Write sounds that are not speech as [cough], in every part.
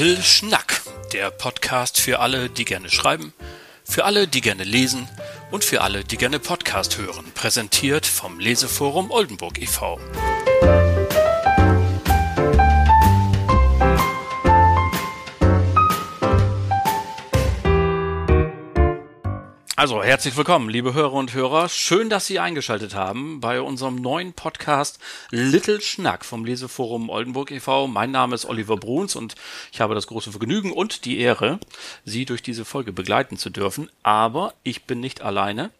Little Schnack, der Podcast für alle, die gerne schreiben, für alle, die gerne lesen und für alle, die gerne Podcast hören, präsentiert vom Leseforum Oldenburg e.V. Also, herzlich willkommen, liebe Hörer und Hörer. Schön, dass Sie eingeschaltet haben bei unserem neuen Podcast Little Schnack vom Leseforum Oldenburg e.V. Mein Name ist Oliver Bruns und ich habe das große Vergnügen und die Ehre, Sie durch diese Folge begleiten zu dürfen. Aber ich bin nicht alleine.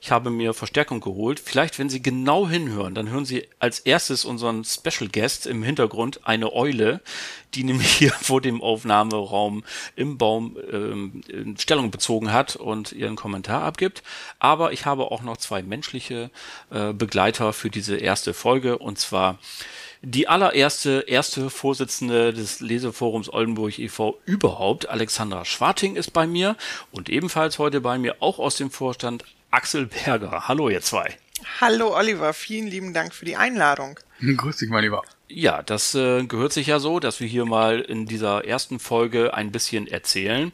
Ich habe mir Verstärkung geholt. Vielleicht, wenn Sie genau hinhören, dann hören Sie als erstes unseren Special Guest im Hintergrund, eine Eule, die [laughs] nämlich hier vor dem Aufnahmeraum im Baum ähm, Stellung bezogen hat und ihren Kommentar abgibt. Aber ich habe auch noch zwei menschliche äh, Begleiter für diese erste Folge und zwar die allererste, erste Vorsitzende des Leseforums Oldenburg e.V. überhaupt, Alexandra Schwarting, ist bei mir und ebenfalls heute bei mir auch aus dem Vorstand Axel Berger. Hallo, ihr zwei. Hallo, Oliver. Vielen lieben Dank für die Einladung. [laughs] Grüß dich, mein Lieber. Ja, das äh, gehört sich ja so, dass wir hier mal in dieser ersten Folge ein bisschen erzählen,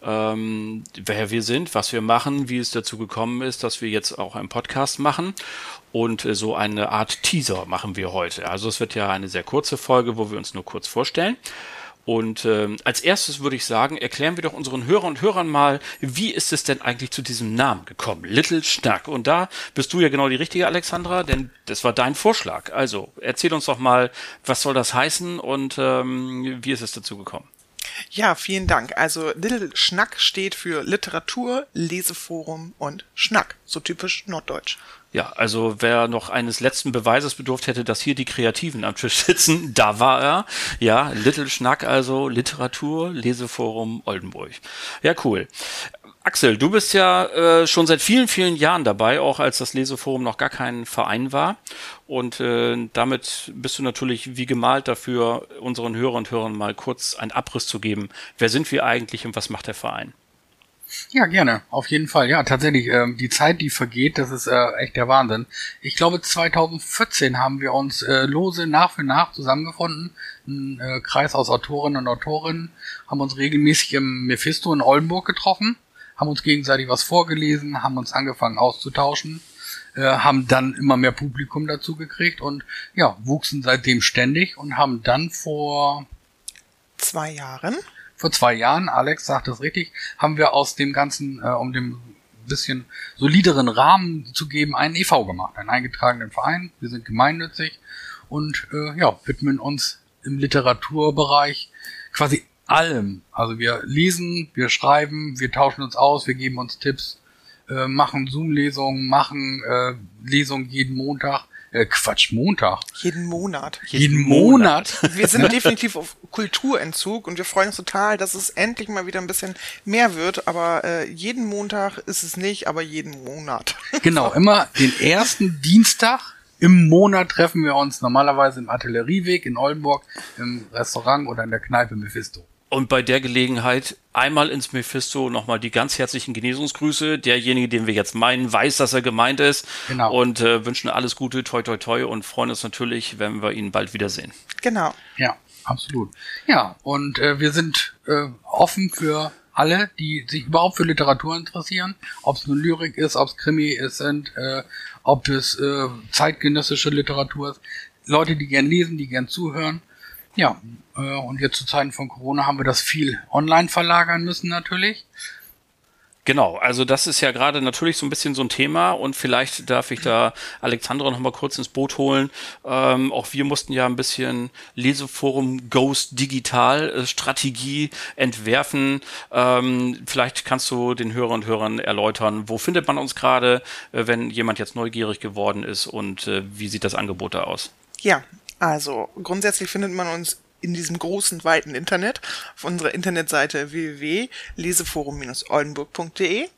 ähm, wer wir sind, was wir machen, wie es dazu gekommen ist, dass wir jetzt auch einen Podcast machen. Und äh, so eine Art Teaser machen wir heute. Also es wird ja eine sehr kurze Folge, wo wir uns nur kurz vorstellen. Und ähm, als erstes würde ich sagen, erklären wir doch unseren Hörern und Hörern mal, wie ist es denn eigentlich zu diesem Namen gekommen? Little Schnack. Und da bist du ja genau die richtige, Alexandra, denn das war dein Vorschlag. Also erzähl uns doch mal, was soll das heißen und ähm, wie ist es dazu gekommen? Ja, vielen Dank. Also Little Schnack steht für Literatur, Leseforum und Schnack. So typisch norddeutsch. Ja, also wer noch eines letzten Beweises bedurft hätte, dass hier die Kreativen am Tisch sitzen, [laughs] da war er. Ja, Little Schnack also, Literatur, Leseforum Oldenburg. Ja, cool. Axel, du bist ja äh, schon seit vielen, vielen Jahren dabei, auch als das Leseforum noch gar kein Verein war. Und äh, damit bist du natürlich wie gemalt dafür, unseren Hörern und Hörern mal kurz einen Abriss zu geben. Wer sind wir eigentlich und was macht der Verein? Ja, gerne. Auf jeden Fall. Ja, tatsächlich. Ähm, die Zeit, die vergeht, das ist äh, echt der Wahnsinn. Ich glaube, 2014 haben wir uns äh, lose nach für nach zusammengefunden. Ein äh, Kreis aus Autorinnen und Autorinnen haben uns regelmäßig im Mephisto in Oldenburg getroffen, haben uns gegenseitig was vorgelesen, haben uns angefangen auszutauschen, äh, haben dann immer mehr Publikum dazu gekriegt und ja, wuchsen seitdem ständig und haben dann vor zwei Jahren vor zwei Jahren, Alex sagt das richtig, haben wir aus dem Ganzen, äh, um dem bisschen solideren Rahmen zu geben, einen EV gemacht, einen eingetragenen Verein. Wir sind gemeinnützig und äh, ja, widmen uns im Literaturbereich quasi allem. Also wir lesen, wir schreiben, wir tauschen uns aus, wir geben uns Tipps, äh, machen Zoom-Lesungen, machen äh, Lesungen jeden Montag äh, Quatsch, Montag. Jeden Monat. Jeden, Monat. Wir sind [laughs] definitiv auf Kulturentzug und wir freuen uns total, dass es endlich mal wieder ein bisschen mehr wird. Aber äh, jeden Montag ist es nicht, aber jeden Monat. [laughs] Genau, immer den ersten Dienstag im Monat treffen wir uns normalerweise im Artillerieweg in Oldenburg, im Restaurant oder in der Kneipe Mephisto. Und bei der Gelegenheit einmal ins Mephisto nochmal die ganz herzlichen Genesungsgrüße. Derjenige, den wir jetzt meinen, weiß, dass er gemeint ist. Genau. Und äh, wünschen alles Gute, toi toi toi und freuen uns natürlich, wenn wir ihn bald wiedersehen. Genau. Ja, absolut. Ja, und äh, wir sind äh, offen für alle, die sich überhaupt für Literatur interessieren. Ob es nun Lyrik ist, ob es Krimi ist, äh, ob es äh, zeitgenössische Literatur ist. Leute, die gern lesen, die gern zuhören. Ja, äh, und jetzt zu Zeiten von Corona haben wir das viel online verlagern müssen natürlich. Genau, also das ist ja gerade natürlich so ein bisschen so ein Thema und vielleicht darf ich da Alexandra noch mal kurz ins Boot holen. Ähm, auch wir mussten ja ein bisschen Leseforum Ghost Digital äh, Strategie entwerfen. Ähm, vielleicht kannst du den Hörern und Hörern erläutern, wo findet man uns gerade, äh, wenn jemand jetzt neugierig geworden ist und äh, wie sieht das Angebot da aus? Ja, also grundsätzlich findet man uns in diesem großen, weiten Internet auf unserer Internetseite www.leseforum-oldenburg.de.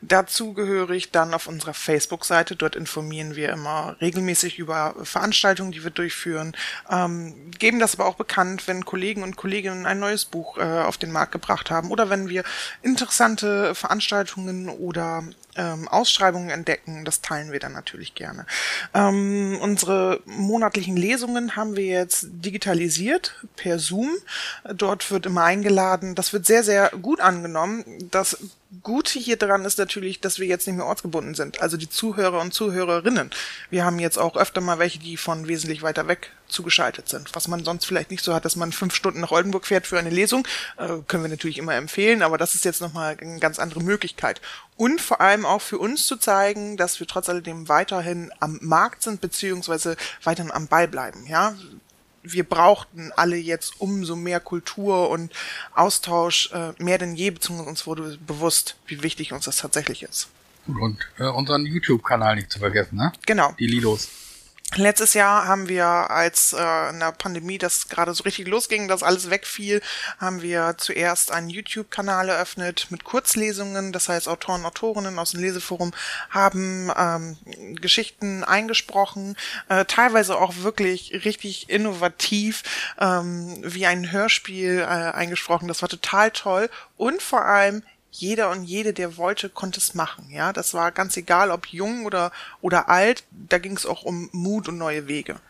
Dazu gehöre ich dann auf unserer Facebook-Seite. Dort informieren wir immer regelmäßig über Veranstaltungen, die wir durchführen, ähm, geben das aber auch bekannt, wenn Kollegen und Kolleginnen ein neues Buch äh, auf den Markt gebracht haben oder wenn wir interessante Veranstaltungen oder ähm, Ausschreibungen entdecken. Das teilen wir dann natürlich gerne. Ähm, unsere monatlichen Lesungen haben wir jetzt digitalisiert per Zoom. Dort wird immer eingeladen. Das wird sehr, sehr gut angenommen. Das Gute hier dran ist natürlich, dass wir jetzt nicht mehr ortsgebunden sind. Also die Zuhörer und Zuhörerinnen. Wir haben jetzt auch öfter mal welche, die von wesentlich weiter weg zugeschaltet sind. Was man sonst vielleicht nicht so hat, dass man fünf Stunden nach Oldenburg fährt für eine Lesung, äh, können wir natürlich immer empfehlen, aber das ist jetzt nochmal eine ganz andere Möglichkeit. Und vor allem auch für uns zu zeigen, dass wir trotz alledem weiterhin am Markt sind, beziehungsweise weiterhin am Ball bleiben. Ja, wir brauchten alle jetzt umso mehr Kultur und Austausch äh, mehr denn je, beziehungsweise uns wurde bewusst, wie wichtig uns das tatsächlich ist. Und äh, unseren YouTube-Kanal nicht zu vergessen, ne? Genau. Die Lilos. Letztes Jahr haben wir, als äh, in der Pandemie das gerade so richtig losging, dass alles wegfiel, haben wir zuerst einen YouTube-Kanal eröffnet mit Kurzlesungen. Das heißt, Autoren, Autorinnen aus dem Leseforum haben ähm, Geschichten eingesprochen, äh, teilweise auch wirklich richtig innovativ, ähm, wie ein Hörspiel äh, eingesprochen. Das war total toll und vor allem jeder und jede, der wollte, konnte es machen. Ja, das war ganz egal, ob jung oder, oder alt. Da ging es auch um Mut und neue Wege.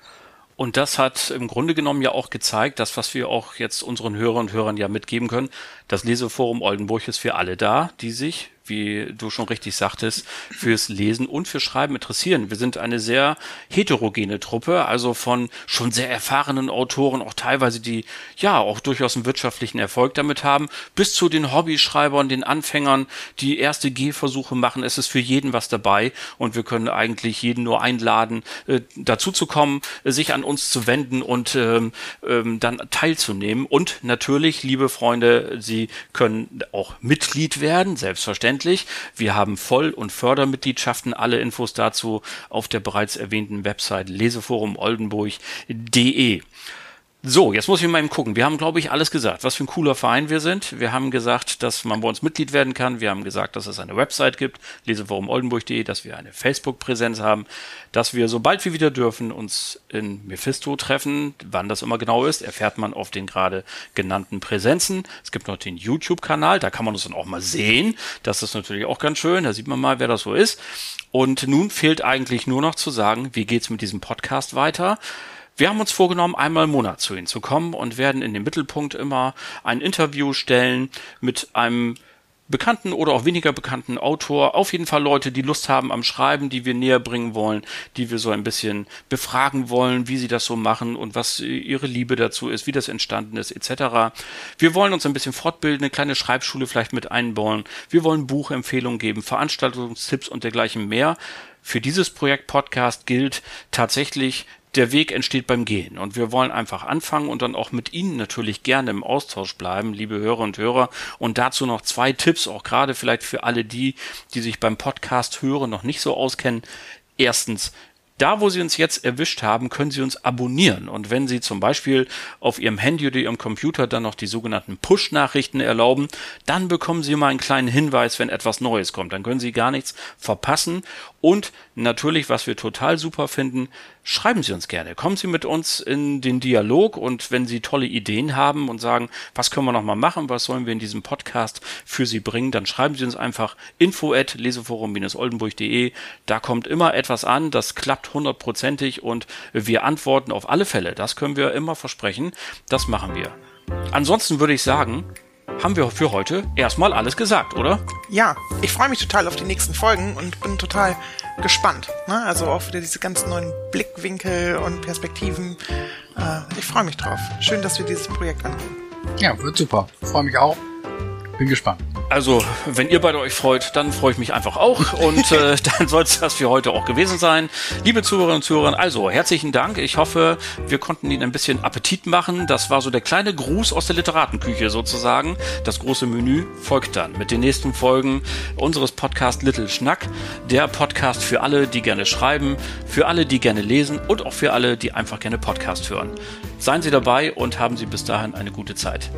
Und das hat im Grunde genommen ja auch gezeigt, das, was wir auch jetzt unseren Hörern und Hörern ja mitgeben können. Das Leseforum Oldenburg ist für alle da, die sich wie du schon richtig sagtest, fürs Lesen und für Schreiben interessieren. Wir sind eine sehr heterogene Truppe, also von schon sehr erfahrenen Autoren, auch teilweise die ja auch durchaus einen wirtschaftlichen Erfolg damit haben, bis zu den Hobbyschreibern, den Anfängern, die erste Gehversuche machen. Es ist für jeden was dabei und wir können eigentlich jeden nur einladen, äh, dazu zu kommen, sich an uns zu wenden und ähm, ähm, dann teilzunehmen. Und natürlich, liebe Freunde, Sie können auch Mitglied werden, selbstverständlich selbstverständlich. Wir haben Voll- und Fördermitgliedschaften. Alle Infos dazu auf der bereits erwähnten Website leseforumoldenburg.de. So, jetzt muss ich mal eben gucken. Wir haben, glaube ich, alles gesagt, was für ein cooler Verein wir sind. Wir haben gesagt, dass man bei uns Mitglied werden kann. Wir haben gesagt, dass es eine Website gibt, leseforumoldenburg.de, dass wir eine Facebook-Präsenz haben, dass wir, sobald wir wieder dürfen, uns in Mephisto treffen. Wann das immer genau ist, erfährt man auf den gerade genannten Präsenzen. Es gibt noch den YouTube-Kanal, da kann man uns dann auch mal sehen. Das ist natürlich auch ganz schön. Da sieht man mal, wer das so ist. Und nun fehlt eigentlich nur noch zu sagen, wie geht's mit diesem Podcast weiter? Wir haben uns vorgenommen, einmal im Monat zu Ihnen zu kommen und werden in den Mittelpunkt immer ein Interview stellen mit einem bekannten oder auch weniger bekannten Autor. Auf jeden Fall Leute, die Lust haben am Schreiben, die wir näher bringen wollen, die wir so ein bisschen befragen wollen, wie sie das so machen und was ihre Liebe dazu ist, wie das entstanden ist, etc. Wir wollen uns ein bisschen fortbilden, eine kleine Schreibschule vielleicht mit einbauen. Wir wollen Buchempfehlungen geben, Veranstaltungstipps und dergleichen mehr. Für dieses Projekt Podcast gilt tatsächlich der Weg entsteht beim Gehen. Und wir wollen einfach anfangen und dann auch mit Ihnen natürlich gerne im Austausch bleiben, liebe Hörer und Hörer. Und dazu noch zwei Tipps, auch gerade vielleicht für alle die, die sich beim Podcast hören, noch nicht so auskennen. Erstens, da, wo Sie uns jetzt erwischt haben, können Sie uns abonnieren. Und wenn Sie zum Beispiel auf Ihrem Handy oder Ihrem Computer dann noch die sogenannten Push-Nachrichten erlauben, dann bekommen Sie mal einen kleinen Hinweis, wenn etwas Neues kommt. Dann können Sie gar nichts verpassen. Und natürlich, was wir total super finden, schreiben Sie uns gerne. Kommen Sie mit uns in den Dialog und wenn Sie tolle Ideen haben und sagen, was können wir noch mal machen, was sollen wir in diesem Podcast für Sie bringen, dann schreiben Sie uns einfach info at leseforum-oldenburg.de. Da kommt immer etwas an, das klappt hundertprozentig und wir antworten auf alle Fälle. Das können wir immer versprechen. Das machen wir. Ansonsten würde ich sagen, haben wir für heute erstmal alles gesagt, oder? Ja, ich freue mich total auf die nächsten Folgen und bin total gespannt. Ne? Also auch wieder diese ganz neuen Blickwinkel und Perspektiven. Äh, ich freue mich drauf. Schön, dass wir dieses Projekt angehen. Ja, wird super. Freue mich auch. Bin gespannt. Also, wenn ihr beide euch freut, dann freue ich mich einfach auch. Und äh, [laughs] dann soll es das für heute auch gewesen sein. Liebe Zuhörerinnen und Zuhörer, also herzlichen Dank. Ich hoffe, wir konnten Ihnen ein bisschen Appetit machen. Das war so der kleine Gruß aus der Literatenküche sozusagen. Das große Menü folgt dann mit den nächsten Folgen unseres Podcasts Little Schnack. Der Podcast für alle, die gerne schreiben, für alle, die gerne lesen und auch für alle, die einfach gerne Podcast hören. Seien Sie dabei und haben Sie bis dahin eine gute Zeit.